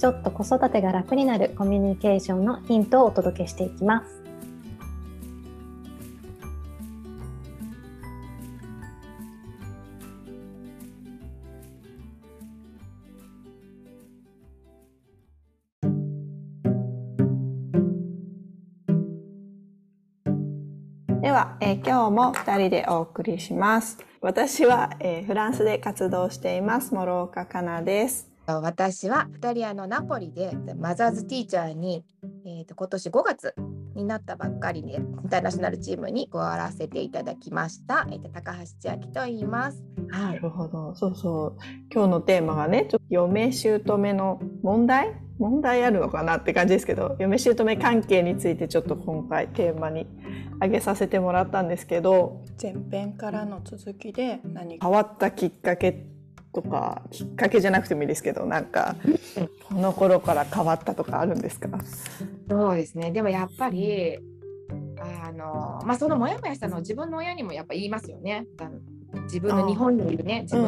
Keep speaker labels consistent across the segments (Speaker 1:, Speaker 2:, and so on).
Speaker 1: ちょっと子育てが楽になるコミュニケーションのヒントをお届けしていきます
Speaker 2: では、えー今日も2人でお送りします。私は、えーフランスで活動しています諸岡かなです。
Speaker 3: 私はイタリアのナポリでマザーズティーチャーに、えー、と今年5月になったばっかりでインターナショナルチームに加わらせていただきました、えー、と高橋千秋と言います。は
Speaker 2: ないるほど。そうそう。今日のテーマがね、ちょっと嫁姑の問題？問題あるのかなって感じですけど、嫁姑関係についてちょっと今回テーマに挙げさせてもらったんですけど、前編からの続きで何か変わったきっかけとか、きっかけじゃなくてもいいですけど、なんか、この頃から変わったとかあるんですか？
Speaker 3: そうですね。でもやっぱりあの、まあ、そのモヤモヤしたのを自分の親にもやっぱ言いますよね。自分の日本にいるね。自分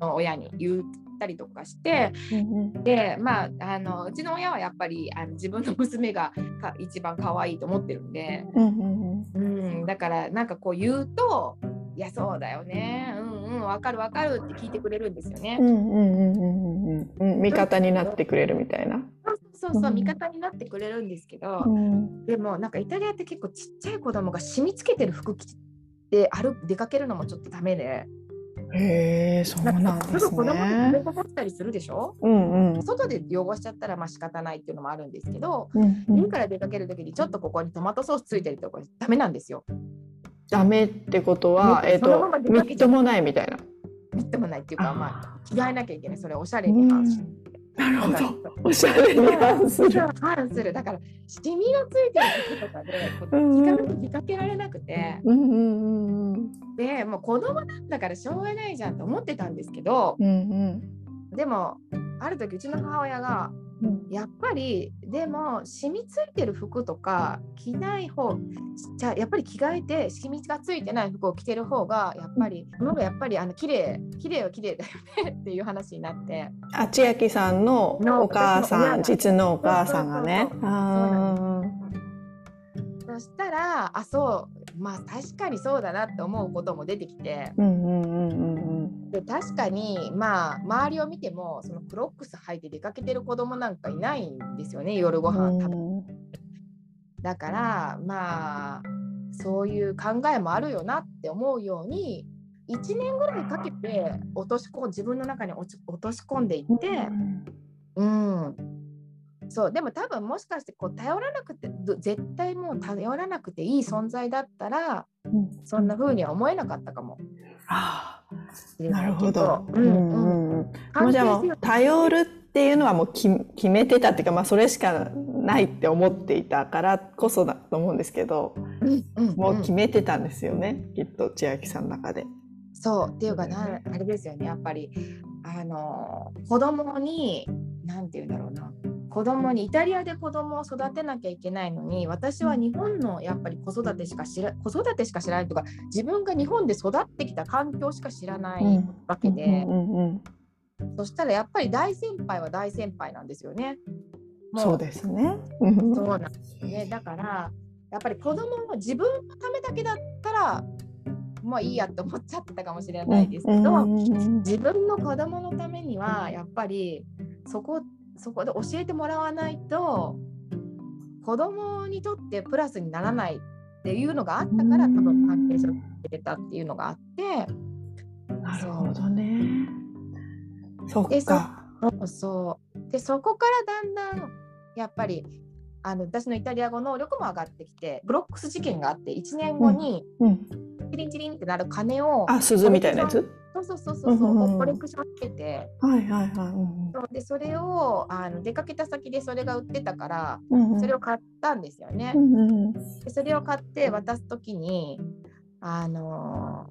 Speaker 3: の親に言ったりとかして、でまああのうちの親はやっぱりあの自分の娘がか一番可愛いと思ってるんで、
Speaker 2: うん、
Speaker 3: だからなんかこう言うと「いやそうだよね。うんうんわかるわかる」って聞いてくれるんですよね
Speaker 2: う。んうんうんうんうんうん味方になってくれるみたいな。
Speaker 3: そうそう
Speaker 2: うん
Speaker 3: 味方になってくれるんですけど、
Speaker 2: うん
Speaker 3: でもなんかイタリアって結構ちっちゃい子供が染みつけてる服着て歩出かけるのもちょっとダメで。
Speaker 2: へえ、そうなんです
Speaker 3: すぐ子供に
Speaker 2: ね
Speaker 3: 食べ。こぼしたりするでしょ？
Speaker 2: うんうん
Speaker 3: 外で汚しちゃったらまあ仕方ないっていうのもあるんですけど、
Speaker 2: うんうん。
Speaker 3: 家から出かける時にちょっとここにトマトソースついてるとかダメなんですよ。
Speaker 2: ダメってことは、えっと
Speaker 3: ねそのまま、出かけちゃう
Speaker 2: みっともないみたいな。
Speaker 3: みっともないっていうかまあ着替えなきゃいけない。それおしゃれ
Speaker 2: うん。
Speaker 3: に反す
Speaker 2: なるほど。
Speaker 3: る。
Speaker 2: おしゃれに反する。
Speaker 3: 反する。だからシミがついてる服とかでこう
Speaker 2: うん
Speaker 3: 気軽に出かけられなくて。
Speaker 2: うんうんうん。うん
Speaker 3: でもう子供なんだからしょうがないじゃんと思ってたんですけど
Speaker 2: うん
Speaker 3: でもある時うちの母親が
Speaker 2: うん
Speaker 3: やっぱりでも染みついてる服とか着ない方じゃあやっぱり着替えて染みがついてない服を着てる方がやっぱりのがやっぱりあの綺麗綺麗は綺麗だよねっていう話になって。
Speaker 2: あ千秋さんの
Speaker 3: の
Speaker 2: お母さん、実のお母さんがね。
Speaker 3: そしたらあそうまあ確かにそうだなって思うことも出てきて。で確かにまあ周りを見てもそのクロックス履いて出かけてる子供なんかいないんですよね夜ご
Speaker 2: うん。
Speaker 3: 飯食べだからまあそういう考えもあるよなって思うように1年ぐらいかけて落とし込ん自分の中に落とし込んでいって、うん、そうでも多分もしかしてこう頼らなくてど絶対もう頼らなくていい存在だったら
Speaker 2: うん。
Speaker 3: そんな風には思えなかったかも。
Speaker 2: あなる。ほど。
Speaker 3: うんうん。
Speaker 2: うんうんもうじゃあもう頼るっていうのはもうき決めてたっていうか、まあ、それしかないって思っていたからこそだと思うんですけど
Speaker 3: うんうん
Speaker 2: もう決めてたんですよね、きっと千秋さんの中で。
Speaker 3: そう。っていうかなあれですよねやっぱりあの子供に何て言うんだろうな子供にイタリアで子供を育てなきゃいけないのに私は日本のやっぱり子育てしか知ら子育てしか知らないとか自分が日本で育ってきた環境しか知らない
Speaker 2: うん
Speaker 3: わけで、そしたらやっぱり大先輩は大先輩なんですよね。も
Speaker 2: そうですね。うん
Speaker 3: そうなんですよね。だからやっぱり子供も自分のためだけだったらもういいやって思っちゃってたかもしれないですけど、自分の子供のためにはやっぱりそこそこで教えてもらわないと子供にとってプラスにならないっていうのがあったから多分関係者を受けてたっていうのがあって
Speaker 2: なるほどね。そっか。
Speaker 3: そうそうでそこからだんだんやっぱりあの私のイタリア語能力も上がってきてブロックス事件があって1年後に
Speaker 2: うん。
Speaker 3: チリンチリンってなる鐘を
Speaker 2: あ、鈴みたいなやつ？
Speaker 3: そうそうそうそう、
Speaker 2: うんうんうん。
Speaker 3: コレクションしてて。
Speaker 2: はいはいはい。うん
Speaker 3: そうでそれをあの出かけた先でそれが売ってたから
Speaker 2: うんうん。
Speaker 3: それを買ったんですよね。
Speaker 2: う。んうん
Speaker 3: でそれを買って渡す時にあの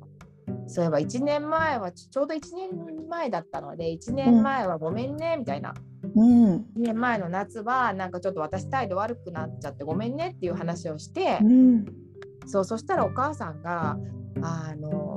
Speaker 3: そういえば1年前はちちょうど1年前だったので1年前はごめんねみたいな、
Speaker 2: うん。
Speaker 3: 1年前の夏はなんかちょっと私態度悪くなっちゃってごめんねっていう話をして、
Speaker 2: うん。
Speaker 3: そうそしたらお母さんがあの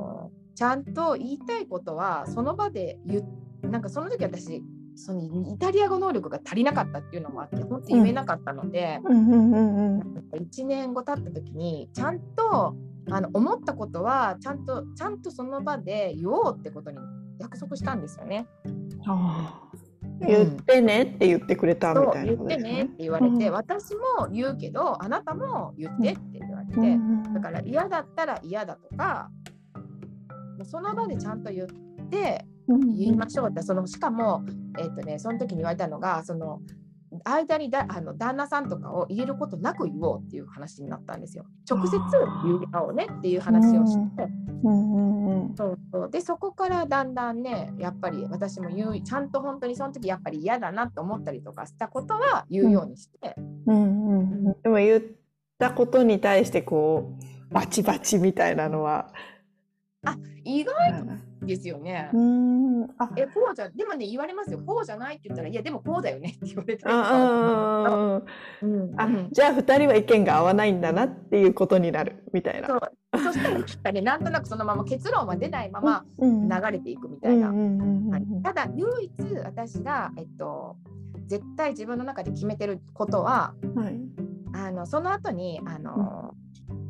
Speaker 3: ちゃんと言いたいことはその場で言なんかその時私そのイタリア語能力が足りなかったっていうのもあって本当言えなかったので、
Speaker 2: うん。うん。うん。うん。
Speaker 3: 1年後経った時にちゃん。とあの思ったことはちゃん。とちゃん。とその場で言おうってことに約束したん。ですよね。
Speaker 2: 言ってねって言ってくれたみたいな
Speaker 3: 言ってねって言われて、
Speaker 2: うん。
Speaker 3: 私も言うけどあなたも言ってって言われて、だから嫌だったら嫌だとかその場でちゃんと言って
Speaker 2: うん。
Speaker 3: 言いましょうって。そのしかも、えっとね、その時に言われたのがその間にだあの旦那さんとかを入れることなく言おうっていう話になったんですよ。直接言い合おうねっていう話をして、そうそう。でそこからだんだんねやっぱり私も言うちゃんと本当にその時やっぱり嫌だなと思ったりとかしたことは言うようにして、
Speaker 2: うん。うん。でも言ったことに対してこうバチバチみたいなのは
Speaker 3: 意外ですよね。
Speaker 2: うん。あ。
Speaker 3: えこうじゃでもね言われますよ。こうじゃないって言ったらいやでもこうだよねって言われて
Speaker 2: あ
Speaker 3: うん
Speaker 2: あ
Speaker 3: うん。
Speaker 2: じゃあ二人は意見が合わないんだなっていうことになるみたいな。
Speaker 3: そう。そしたらなんかねなんとなくそのまま結論は出ないまま
Speaker 2: うん
Speaker 3: 流れていくみたいな。ただ唯一私が、えっと、絶対自分の中で決めてることは
Speaker 2: はい。
Speaker 3: あのその後にあの、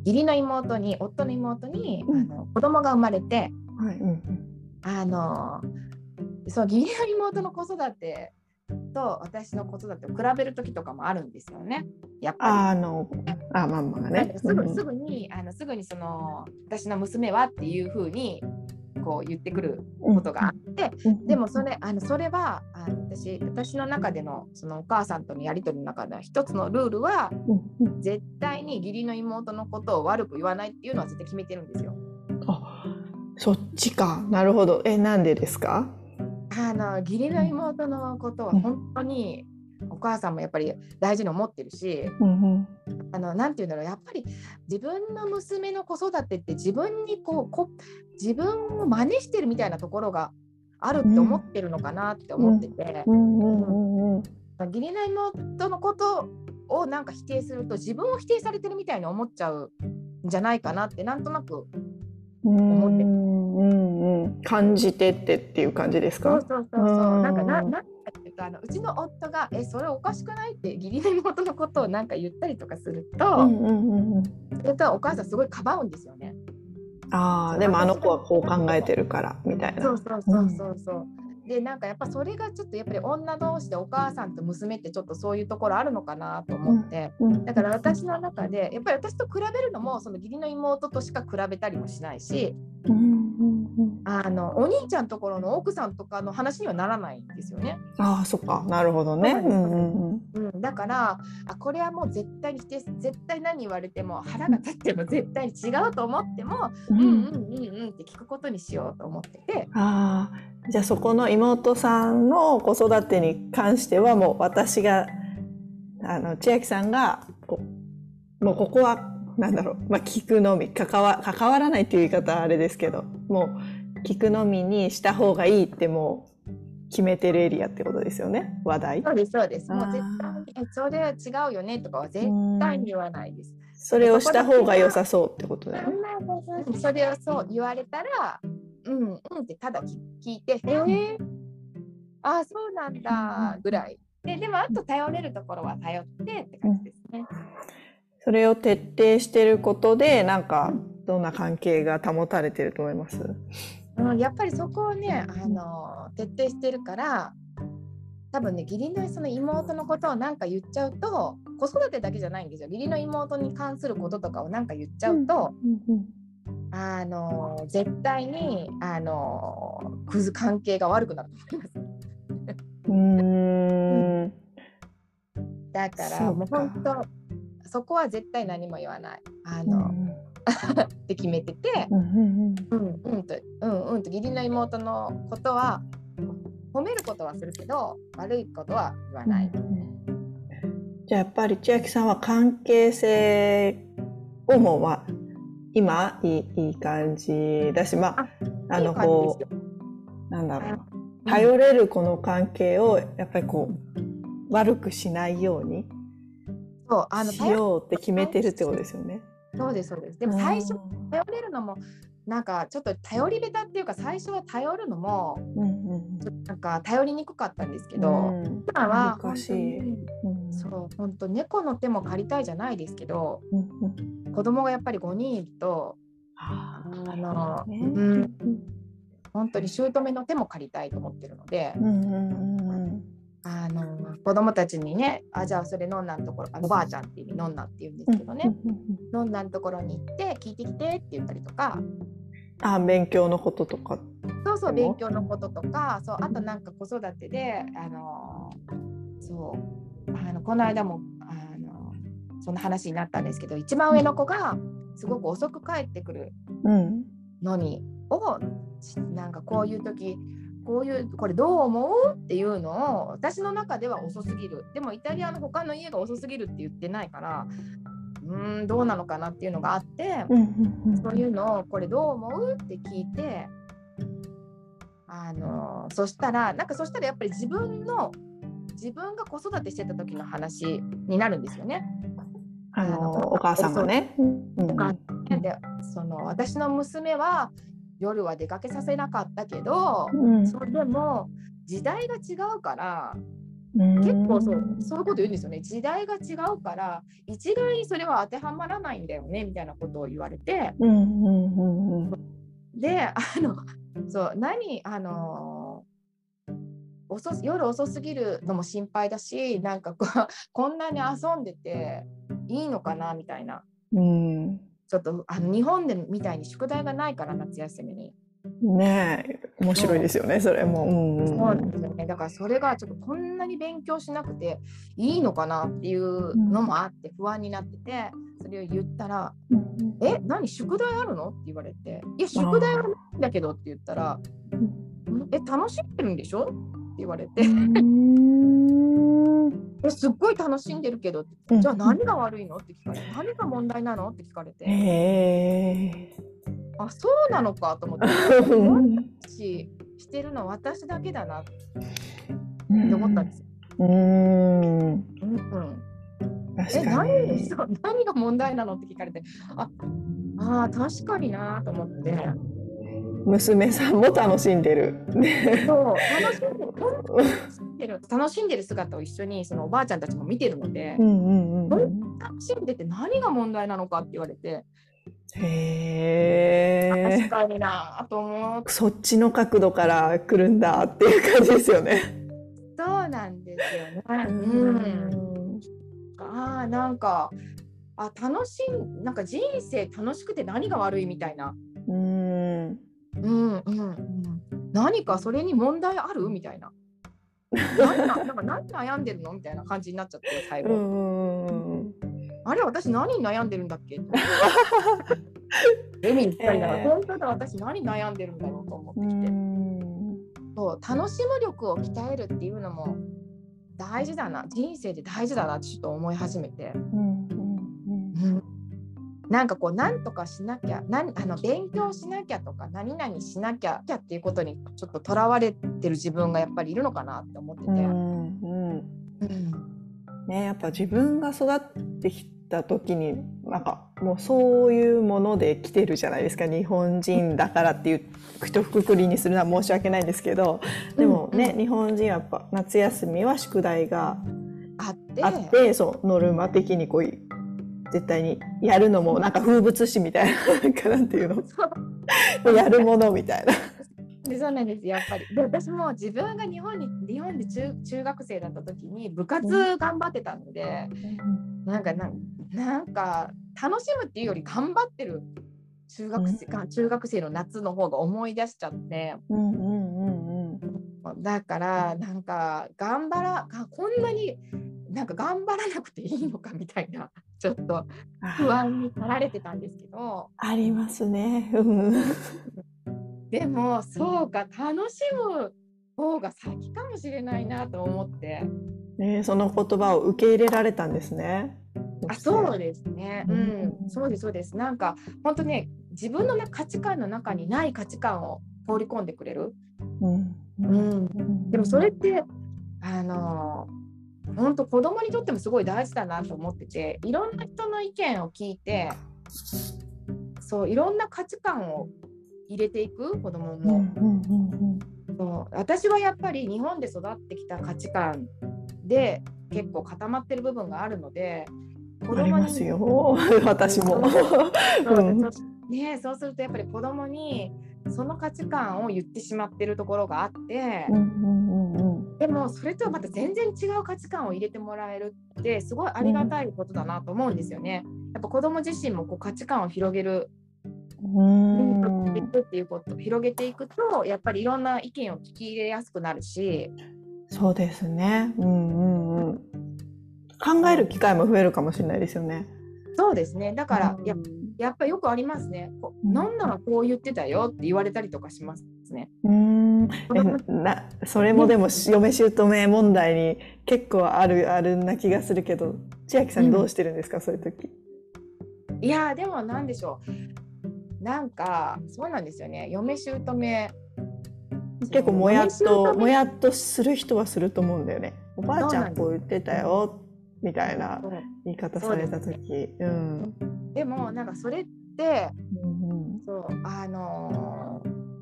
Speaker 3: 義理の妹に夫の妹に、
Speaker 2: うん。
Speaker 3: あの子供が生まれて
Speaker 2: はいうん
Speaker 3: あのそう義理の妹の子育てと私の子育てを比べる時とかもあるんですよね。やっぱり。
Speaker 2: あのあまんまがね。
Speaker 3: すぐすぐにあのすぐにその私の娘はっていう風にこう言ってくることがあって、でもそれあのそれはあの私私の中でのそのお母さんとのやり取りの中では一つのルールは絶対に義理の妹のことを悪く言わないっていうのは絶対決めてるんですよ。
Speaker 2: あそっちか。なるほど。えなんでですか？
Speaker 3: あの義理の妹のことは本当にお母さんもやっぱり大事に思ってるし
Speaker 2: うんうん。
Speaker 3: て言うんだろうやっぱり自分の娘の子育てって自分にこうこ自分を真似してるみたいなところがあるって思ってるのかなって思ってて、義理の妹のことをなんか否定すると自分を否定されてるみたいに思っちゃうんじゃないかなってなんとなく
Speaker 2: うん
Speaker 3: って
Speaker 2: うんうん。感じてってっていう感じですか？
Speaker 3: そうそうそうそう。
Speaker 2: うん。
Speaker 3: なんかななんかっていうとあのうちの夫が「えそれおかしくない?」って義理の妹のことをなんか言ったりとかすると、
Speaker 2: うんうんうん。うん
Speaker 3: それとお母さんすごいかばうんですよね。
Speaker 2: ああでもあの子はこう考えてるからみたいな。
Speaker 3: そうそうそうそうそう。でなんかやっぱそれがちょっとやっぱり女同士でお母さんと娘ってちょっとそういうところあるのかなと思って、
Speaker 2: うん
Speaker 3: だから私の中でやっぱり私と比べるのもその義理の妹としか比べたりもしないしあのお兄ちゃんところの奥さんとかの話にはならないんですよね。
Speaker 2: ああそっか。なるほどね。
Speaker 3: そうなん
Speaker 2: うんうん
Speaker 3: うん、だからあこれはもう絶対に否定絶対何言われても腹が立っても絶対に違うと思っても、
Speaker 2: うん。
Speaker 3: うん、うんうんうんって聞くことにしようと思ってて。
Speaker 2: ああじゃあそこの妹さんの子育てに関してはもう私があの千秋さんがもうここはなんだろう、まあ、聞くのみ関わ関わらないっていう言い方はあれですけどもう聞くのみにした方がいいってもう決めてるエリアってことですよね話題
Speaker 3: そうですそうです。もう絶対それは違うよねとかは絶対に言わないです。
Speaker 2: それをした方が良さそうってことだよね。
Speaker 3: それをそう言われたら、うんうんってただ聞聞いて、へえ、ああそうなんだぐらい。ででもあと頼れるところは頼ってって感じですね。
Speaker 2: それを徹底してることでなんかどんな関係が保たれてると思います？
Speaker 3: うん、やっぱりそこをね、あの徹底してるから、多分ね、義理のその妹のことを何か言っちゃうと、子育てだけじゃないんですよ。義理の妹に関することとかを何か言っちゃうと、あの絶対にあの関係が悪くなると思います。
Speaker 2: うーん
Speaker 3: だからもう本当そこは絶対何も言わない。あの、って決めてて、
Speaker 2: うんうん
Speaker 3: うんうんとうんうんと義理の妹のことは褒めることはするけど悪いことは言わない。
Speaker 2: じゃあやっぱり千秋さんは関係性をもまあ今いいいい感じだしまああのこうなんだろう。な頼れるこの関係をやっぱりこう悪くしないように
Speaker 3: そうあの
Speaker 2: しようって決めてるってことですよね。
Speaker 3: そうですそうです。でも最初頼れるのもなんかちょっと頼り下手っていうか最初は頼るのもなんか頼りにくかったんですけど、
Speaker 2: うん。
Speaker 3: 今は
Speaker 2: 難しい。うん。
Speaker 3: そう本当猫の手も借りたいじゃないですけど
Speaker 2: うんうん
Speaker 3: 子供がやっぱり5人いると
Speaker 2: あ
Speaker 3: あの、
Speaker 2: ね。
Speaker 3: うん、本当に姑の手も借りたいと思ってるので、
Speaker 2: うんうんうんうん。
Speaker 3: あの子供たちにねあじゃあそれノンナのところあばあちゃんっていう意味ノンナって言うんですけどね、ノンナのところに行って聞いてきてって言ったりとか。
Speaker 2: あ勉強のこととか。
Speaker 3: そうそう勉強のこととか。そうあとなんか子育てであのそうあのこの間もそんな話になったんですけど一番上の子がすごく遅く帰ってくる
Speaker 2: うん
Speaker 3: のにをなんかこういう時こういうこれどう思うっていうのを私の中では遅すぎるでもイタリアの他の家が遅すぎるって言ってないからうーんどうなのかなっていうのがあって、
Speaker 2: うんうんうん
Speaker 3: そういうのをこれどう思うって聞いてあのそしたらなんかそしたらやっぱり自分の自分が子育てしてた時の話になるんですよね。
Speaker 2: あのお母さんがね。
Speaker 3: でその私の娘は夜は出かけさせなかったけど
Speaker 2: うん。
Speaker 3: それでも時代が違うから
Speaker 2: うん。
Speaker 3: 結構そうそういうこと言うんですよね。時代が違うから一概にそれは当てはまらないんだよねみたいなことを言われて。
Speaker 2: うんうんうんうん。
Speaker 3: であのそう何あの遅す夜遅すぎるのも心配だしなんかこうこんなに遊んでていいのかなみたいな。
Speaker 2: うん。
Speaker 3: ちょっとあの日本でみたいに宿題がないから夏休みに。
Speaker 2: ねえ面白いですよねそれも。うんうん。
Speaker 3: そうなんですよね。だからそれがちょっとこんなに勉強しなくていいのかなっていうのもあって不安になってて、それを言ったら、
Speaker 2: うん
Speaker 3: え、何宿題あるのって言われて、いや、宿題はないんだけどって言ったら、え、楽しんでるんでしょって言われて、
Speaker 2: うん
Speaker 3: え、すっごい楽しんでるけど
Speaker 2: うん。
Speaker 3: じゃあ何が悪いの？って聞かれて、何が問題なの？って聞かれて、
Speaker 2: へえ。
Speaker 3: あ、そうなのかと思って、ししてるのは私だけだな。って思ったんですよ。
Speaker 2: うん。
Speaker 3: うんえ何？
Speaker 2: に。
Speaker 3: そう何が問題なの？って聞かれて。ああー確かになと思って
Speaker 2: 娘さんも楽しんでる。ね
Speaker 3: そう楽しんでる楽しんでる楽しんでる姿を一緒にそのおばあちゃんたちも見てるので
Speaker 2: うんうんうん。
Speaker 3: 楽しんでて何が問題なのかって言われて
Speaker 2: へえ。
Speaker 3: 確かになと思って
Speaker 2: そっちの角度から来るんだっていう感じですよね。
Speaker 3: そうなんですよね。うん、ああなんかあ楽しんなんか人生楽しくて何が悪いみたいな。
Speaker 2: うん。
Speaker 3: うんうんうん、何かそれに問題ある？みたいな。何ななんか何悩んでるの？みたいな感じになっちゃって最
Speaker 2: う
Speaker 3: 後、
Speaker 2: ん。
Speaker 3: あれ私何に悩んでるんだっけ？エミに聞かれながら、
Speaker 2: えー
Speaker 3: 本当だ私何悩んでるんだろうと思って
Speaker 2: う
Speaker 3: きて、
Speaker 2: ん。
Speaker 3: そう楽しむ力を鍛えるっていうのも大事だな人生で大事だなってちょっと思い始めて、
Speaker 2: うん。
Speaker 3: うん、なんかこう何とかしなきゃ何あの勉強しなきゃとか何々しなきゃっていうことにちょっととらわれてる自分がやっぱりいるのかなって思ってて。
Speaker 2: うん。うん。
Speaker 3: うん
Speaker 2: ね、やっぱ自分が育ってきた時になんかもうそういうもので来てるじゃないですか日本人だからっていう一括りにするのは申し訳ないんですけどでもね、
Speaker 3: うん
Speaker 2: 日本人はやっぱ夏休みは宿題が
Speaker 3: あって
Speaker 2: あってそうノルマ的にこう絶対にやるのもなんか風物詩みたいななんかなんていうの？
Speaker 3: そう
Speaker 2: やるものみたいな。
Speaker 3: でそうなんですやっぱり。で私も自分が日本に日本で中中学生だった時に部活頑張ってたので、なんかなんなんか楽しむっていうより頑張ってる中学生か、中学生の夏の方が思い出しちゃって。
Speaker 2: うんうんうんうん
Speaker 3: だからなんか頑張らかこんなになんか頑張らなくていいのかみたいなちょっと不安に駆られてたんですけど。
Speaker 2: ありますね。うん。
Speaker 3: でもそうか楽しむ方が先かもしれないなと思って。
Speaker 2: ね、その言葉を受け入れられたんですね。
Speaker 3: あそうですね、う
Speaker 2: うん。
Speaker 3: ん、そうですそうです。なんか本当ね自分の、ね、価値観の中にない価値観を放り込んでくれる、
Speaker 2: うん。
Speaker 3: うん、でもそれってあの本当子供にとってもすごい大事だなと思ってていろんな人の意見を聞いてそういろんな価値観を入れていく子供
Speaker 2: うん
Speaker 3: も、
Speaker 2: うん
Speaker 3: そう私はやっぱり日本で育ってきた価値観で結構固まってる部分があるので子供
Speaker 2: ますよ。私も。
Speaker 3: ね、そうするとやっぱり子供にその価値観を言ってしまってるところがあって、
Speaker 2: うんうんうん
Speaker 3: でもそれとはまた全然違う価値観を入れてもらえるってすごいありがたいことだなと思うんですよね。やっぱ子供自身もこう価値観を広げる、
Speaker 2: うん
Speaker 3: 広げていくっていうこと広げていくとやっぱりいろんな意見を聞き入れやすくなるし、
Speaker 2: そうですね。うんうんうん。考える機会も増えるかもしれないですよね。
Speaker 3: そうですねだからや
Speaker 2: うん
Speaker 3: やっぱよくありますね。なんならこう言ってたよって言われたりとかしますね。
Speaker 2: うんえ なそれもでも嫁姑問題に結構あるあるな気がするけど。千秋さんどうしてるんですか、そういう時。
Speaker 3: いやーでもなんでしょう。なんかそうなんですよね。嫁姑
Speaker 2: 結構もやっともやっとする人はすると思うんだよね。おばあちゃ
Speaker 3: ん
Speaker 2: こう言ってたよみたいな言い方された時。うん。
Speaker 3: でもなんかそれって
Speaker 2: うん。
Speaker 3: そうあのー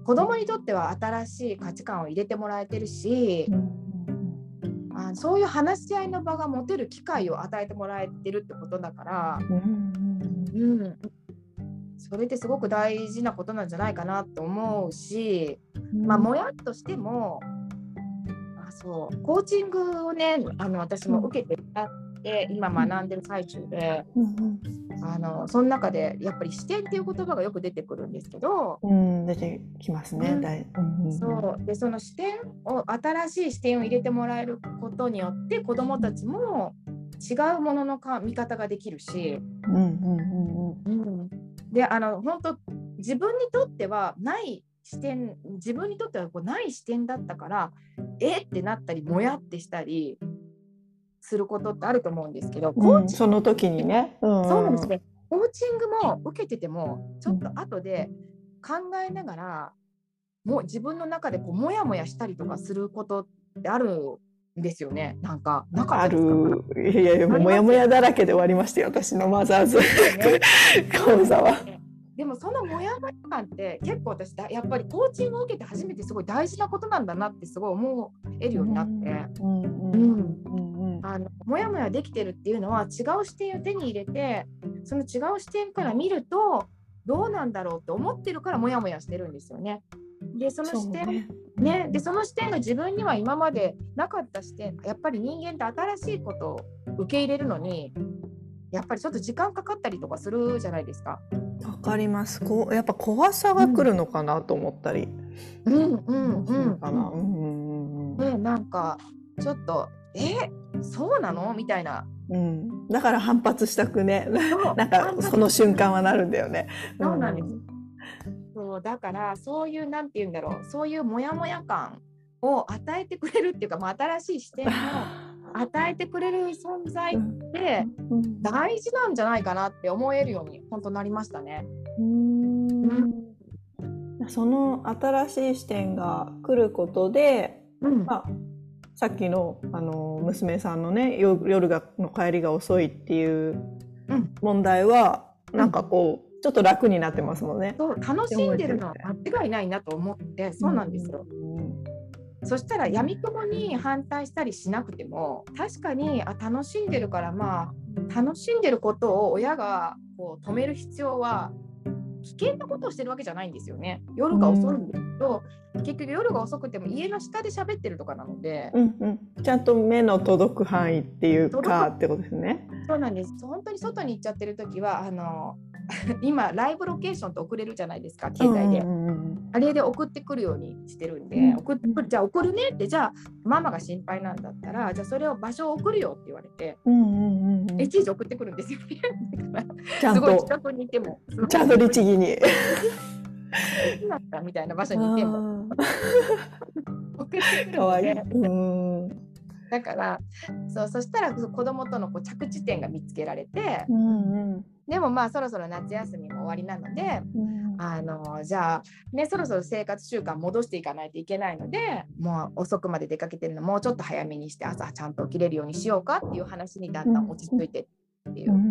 Speaker 3: 子供にとっては新しい価値観を入れてもらえてるし
Speaker 2: うん
Speaker 3: あそういう話し合いの場が持てる機会を与えてもらえてるってことだから、
Speaker 2: うん
Speaker 3: うん、それってすごく大事なことなんじゃないかなと思うし、まあ、もやっとしてもあそうコーチングをねあの私も受けてあって今学んでる最中で
Speaker 2: うん
Speaker 3: あのその中でやっぱり視点っていう言葉がよく出てくるんですけど、
Speaker 2: うん出てきますね。
Speaker 3: うん。
Speaker 2: うんうん
Speaker 3: そう。でその視点を新しい視点を入れてもらえることによって子どもたちも違うもののか見方ができるし、
Speaker 2: うんうんうん
Speaker 3: であの本当自分にとってはない視点自分にとってはこうない視点だったからえってなったりもやってしたりすることってあると思うんですけど、コ
Speaker 2: うん、その時にね。うん。
Speaker 3: そうなんですねコーチングも受けててもちょっと後で考えながらもう自分の中でこうモヤモヤしたりとかすることってあるんですよね。なんかなかった
Speaker 2: ある。いやいや、もやもやだらけで終わりましたよ、私のマザーズ。講座は。
Speaker 3: でもそのモヤモヤ感って結構私だやっぱりコーチングを受けて初めてすごい大事なことなんだなってすごい思えるようになって、モヤモヤできてるっていうのは違う視点を手に入れてその違う視点から見るとどうなんだろうって思ってるからモヤモヤしてるんですよね。でその視点
Speaker 2: ね、
Speaker 3: でその視点が自分には今までなかった視点やっぱり人間って新しいことを受け入れるのにやっぱりちょっと時間かかったりとかするじゃないですか。
Speaker 2: わかります。こうやっぱ怖さが来るのかなと思ったり。
Speaker 3: うんうん
Speaker 2: そうかな。うんうんうん
Speaker 3: ねなんかちょっとえ？そうなの？みたいな。
Speaker 2: うん。だから反発したくね。
Speaker 3: そう
Speaker 2: なんかその瞬間はなるんだよね。
Speaker 3: そうなんです。そうだからそういうなんて言うんだろうそういうモヤモヤ感を与えてくれるっていうか、まあ、新しい視点を与えてくれる存在って
Speaker 2: うん
Speaker 3: 大事なんじゃないかなって思えるように本当なりましたね。
Speaker 2: うんその新しい視点が来ることで、
Speaker 3: うん
Speaker 2: まあ、さっきのあの娘さんのね夜夜がの帰りが遅いっていう
Speaker 3: うん
Speaker 2: 問題は、なんかこうちょっと楽になってますもんね。
Speaker 3: そう楽しんでるのは間違いないなと思ってそうなんですよ。そしたらやみくもに反対したりしなくても確かにあ楽しんでるからまあ楽しんでることを親がこう止める必要は危険なことをしてるわけじゃないんですよね。夜が遅いんですけど、結局夜が遅くても家の下で喋ってるとかなので、
Speaker 2: うんうん、ちゃんと目の届く範囲っていうかってことですね。
Speaker 3: そうなんです。本当に外に行っちゃってる時はあの 今ライブロケーションって送れるじゃないですか携帯で。
Speaker 2: うんうんうん
Speaker 3: あれで送ってくるようにしてるんで、
Speaker 2: うん
Speaker 3: 送ってくるじゃあ送るねってじゃあママが心配なんだったらじゃあそれを場所を送るよって言われて
Speaker 2: うんうんうんうん
Speaker 3: いちいち送ってくるんですよ ね。すごい
Speaker 2: と
Speaker 3: 近くにいても、
Speaker 2: ちゃんと律儀に。
Speaker 3: なったみたいな場所にいても。
Speaker 2: あ
Speaker 3: 送ってくる。ので、
Speaker 2: うん。
Speaker 3: だからそうそしたら子供とのこう着地点が見つけられて、
Speaker 2: うん
Speaker 3: でもまあそろそろ夏休みも終わりなので。
Speaker 2: うん。
Speaker 3: あのじゃあねそろそろ生活習慣戻していかないといけないのでもう遅くまで出かけてるのもうちょっと早めにして朝ちゃんと起きれるようにしようかっていう話にだんだん落ち着いてっていう、
Speaker 2: うんうん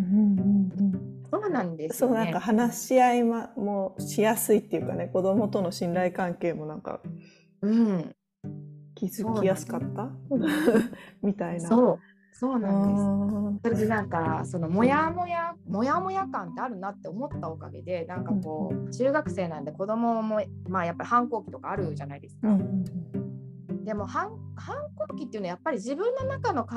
Speaker 2: うん
Speaker 3: そうなんですよね。
Speaker 2: そうなんか。話し合いまもしやすいっていうかね子供との信頼関係もなんか
Speaker 3: うん、
Speaker 2: 気づきやすかった？みたいな。
Speaker 3: そう。そうなんです。
Speaker 2: ん
Speaker 3: それでなんかそのモヤモヤモヤモヤ感ってあるなって思ったおかげでなんかこう中学生なんで子供もまあやっぱり反抗期とかあるじゃないですか。
Speaker 2: うん
Speaker 3: でも反反抗期っていうのはやっぱり自分の中の考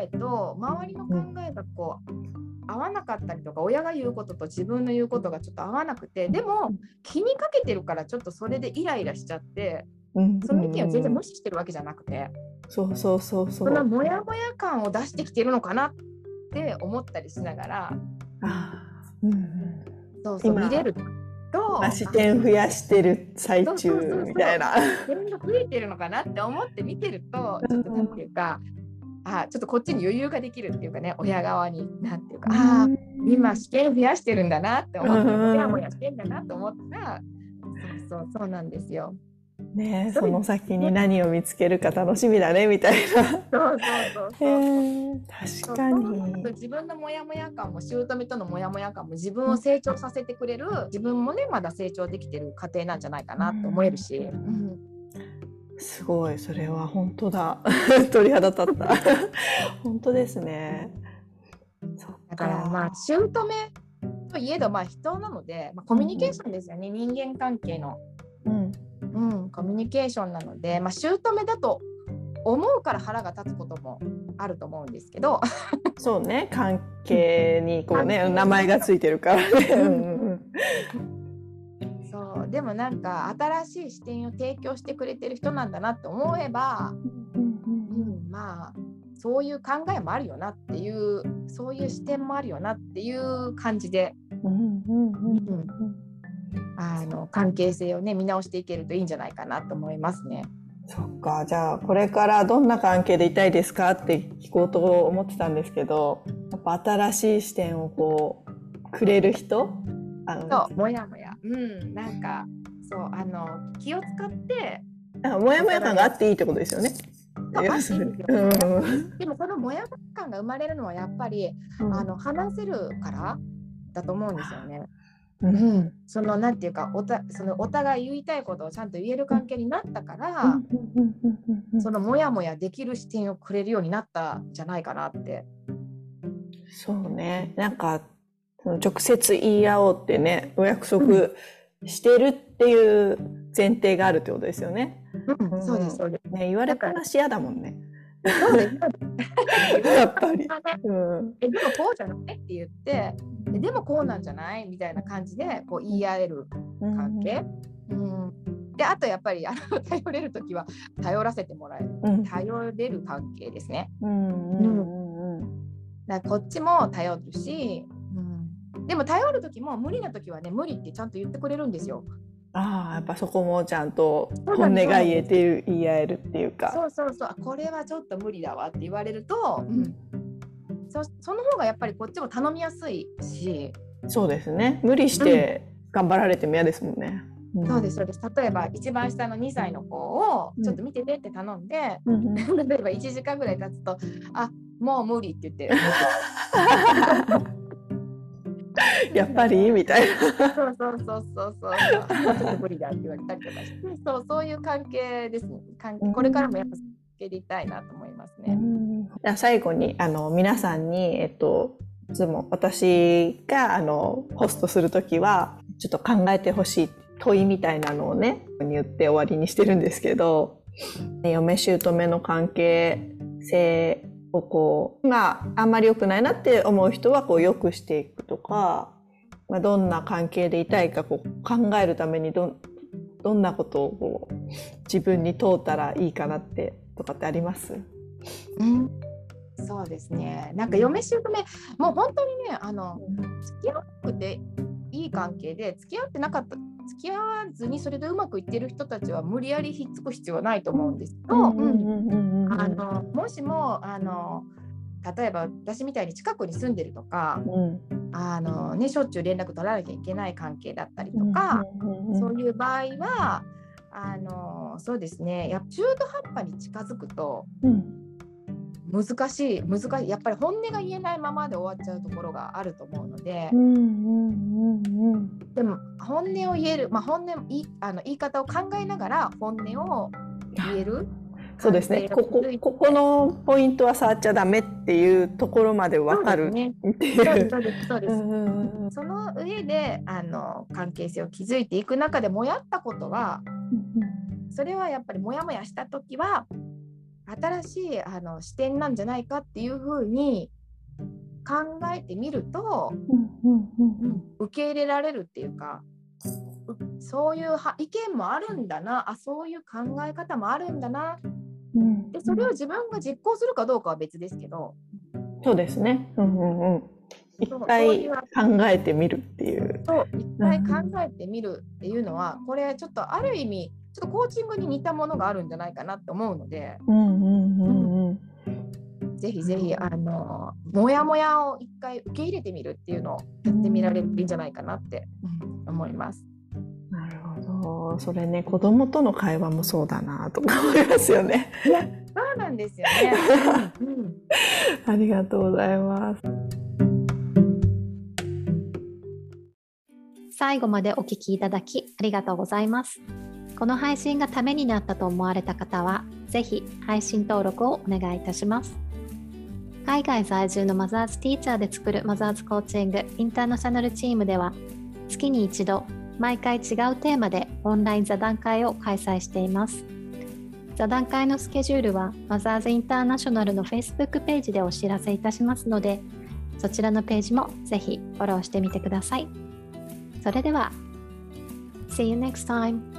Speaker 3: えと周りの考えがこう、合わなかったりとか親が言うことと自分の言うことがちょっと合わなくてでも気にかけてるからちょっとそれでイライラしちゃって
Speaker 2: うん。
Speaker 3: その意見を全然無視してるわけじゃなくて
Speaker 2: そうそうそうそ。
Speaker 3: そうのモヤモヤ感を出してきてるのかなって思ったりしながら
Speaker 2: あーうんうん。
Speaker 3: そうそう
Speaker 2: 今
Speaker 3: 見れると
Speaker 2: まあ視点増やしてる最中みたいな。
Speaker 3: が増えてるのかなって思って見てるとちょっとなんていうかあちょっとこっちに余裕ができるっていうかね親側になんていうかあー今試験増やしてるんだなって思って
Speaker 2: うん
Speaker 3: もやもやしてんだなと思ったらそうそうそうなんですよ。
Speaker 2: ねえ
Speaker 3: そ
Speaker 2: の先に何を見つけるか楽しみだねみたいな。
Speaker 3: そうそうそう。
Speaker 2: え確かに。
Speaker 3: 自分のモヤモヤ感も姑とのモヤモヤ感も自分を成長させてくれる自分もねまだ成長できてる過程なんじゃないかなって思えるし、うん。
Speaker 2: すごいそれは本当だ。鳥肌立った。本当ですね。
Speaker 3: だからまあ姑といえどまあ人なので、まあ、コミュニケーションですよね、人間関係の、
Speaker 2: うん。
Speaker 3: うん、コミュニケーションなので、まあ、姑だと思うから腹が立つこともあると思うんですけど。
Speaker 2: そうね。関係にこうね名前がついてるからね。
Speaker 3: そうでもなんか新しい視点を提供してくれてる人なんだなって思えば、うん、まあそういう考えもあるよなっていうそういう視点もあるよなっていう感じで。
Speaker 2: うんうんうん。うん
Speaker 3: あの関係性をね見直していけるといいんじゃないかなと思いますね。
Speaker 2: そっか。じゃあこれからどんな関係でいたいですかって聞こうと思ってたんですけどやっぱ新しい視点をこうくれる人？あの
Speaker 3: そうもやもや。うんなんかそうあの気を使って
Speaker 2: なんかモヤモヤ感があっていいってことですよね。
Speaker 3: でもこのもやもや感が生まれるのはやっぱりあの話せるからだと思うんですよね。
Speaker 2: うん
Speaker 3: そのなんていうかおたそのお互い言いたいことをちゃんと言える関係になったから、そのもやもやできる視点をくれるようになったんじゃないかなって。
Speaker 2: そうねなんか直接言い合おうってねお約束してるっていう前提があるってことですよね。
Speaker 3: うん、そうですそうです。
Speaker 2: ね言われっぱなし嫌だもんね。
Speaker 3: そうです。
Speaker 2: やっぱり。うん
Speaker 3: えでもこうじゃない？って言ってででもこうなんじゃない？みたいな感じでこう言い合える関係？うん。であとやっぱり あの頼れる時は頼らせてもらえる。
Speaker 2: うん。
Speaker 3: 頼れる関係ですね。
Speaker 2: うんうんうん。
Speaker 3: こっちも頼るし、うん、でも頼る時も無理な時はね無理ってちゃんと言ってくれるんですよ。
Speaker 2: ああやっぱそこもちゃんと本音が言えてる言い合えるっていうか。
Speaker 3: そうそうそう。あこれはちょっと無理だわって言われると、うん、そその方がやっぱりこっちも頼みやすいし、
Speaker 2: そうですね。無理して頑張られても嫌ですもんね。ん。
Speaker 3: そうですそうです。例えば一番下の2歳の子を
Speaker 2: うん。
Speaker 3: ちょっと見ててって頼んで、
Speaker 2: うんうん。
Speaker 3: 例えば1時間ぐらい経つとあもう無理って言って。
Speaker 2: やっぱり？みたいな。
Speaker 3: そうそうそうそうそう。ちょっと無理だって言われたりとかして。そうそういう関係ですね。関係これからもやっぱ続けていたいなと思いますね。
Speaker 2: 最後にあの皆さんに、えっと、いつも私があのホストする時はちょっと考えてほしい問いみたいなのをね言って終わりにしてるんですけど嫁姑の関係性をこうまああんまり良くないなって思う人はこう良くしていくとか、まあ、どんな関係でいたいかこう考えるためにどんどんなことをこう自分に問うたらいいかなってとかってあります？
Speaker 3: うん。そうですね。なんか嫁姑もう本当にねあの付き合わなくていい関係で付き合ってなかった付き合わずにそれでうまくいってる人たちは無理やりひっつく必要はないと思うんですけど、もしもあの例えば私みたいに近くに住んでるとか、
Speaker 2: うん。
Speaker 3: あのね、しょっちゅう連絡取らなきゃいけない関係だったりとか、そういう場合はあのそうですね。やっぱ中途半端に近づくと
Speaker 2: うん。
Speaker 3: 難しい難しい。やっぱり本音が言えないままで終わっちゃうところがあると思うので、
Speaker 2: うんうんうんうん
Speaker 3: でも本音を言える、まあ、本音言いあの言い方を考えながら本音を言える
Speaker 2: そうですね。ここここのポイントは触っちゃダメっていうところまでわかる
Speaker 3: ね。
Speaker 2: ってい
Speaker 3: そうです
Speaker 2: う。
Speaker 3: そうですその上であの関係性を築いていく中でもやったことはそれはやっぱりモヤモヤした時は新しいあの視点なんじゃないかっていうふうに考えてみると、受け入れられるっていうかうそういうは意見もあるんだなあそういう考え方もあるんだな
Speaker 2: うん
Speaker 3: でそれを自分が実行するかどうかは別ですけど
Speaker 2: そうですね。うんうんうん。一回考えてみるっていう。
Speaker 3: そう一回考えてみるっていうのはこれちょっとある意味ちょっとコーチングに似たものがあるんじゃないかなって思うので
Speaker 2: うんうんうんうん。
Speaker 3: ぜひぜひあのモヤモヤを一回受け入れてみるっていうのをやってみられるといいんじゃないかなって、うん思います。
Speaker 2: なるほど。それね、子供との会話もそうだなとか思いますよね。
Speaker 3: そうなんですよね。うん
Speaker 2: ありがとうございます。
Speaker 1: 最後までお聞きいただきありがとうございます。この配信がためになったと思われた方は、ぜひ配信登録をお願いいたします。海外在住のマザーズティーチャーで作るマザーズコーチングインターナショナルチームでは、月に一度、毎回違うテーマでオンライン座談会を開催しています。座談会のスケジュールはマザーズインターナショナルの Facebook ページでお知らせいたしますので、そちらのページもぜひフォローしてみてください。それでは、See you next time!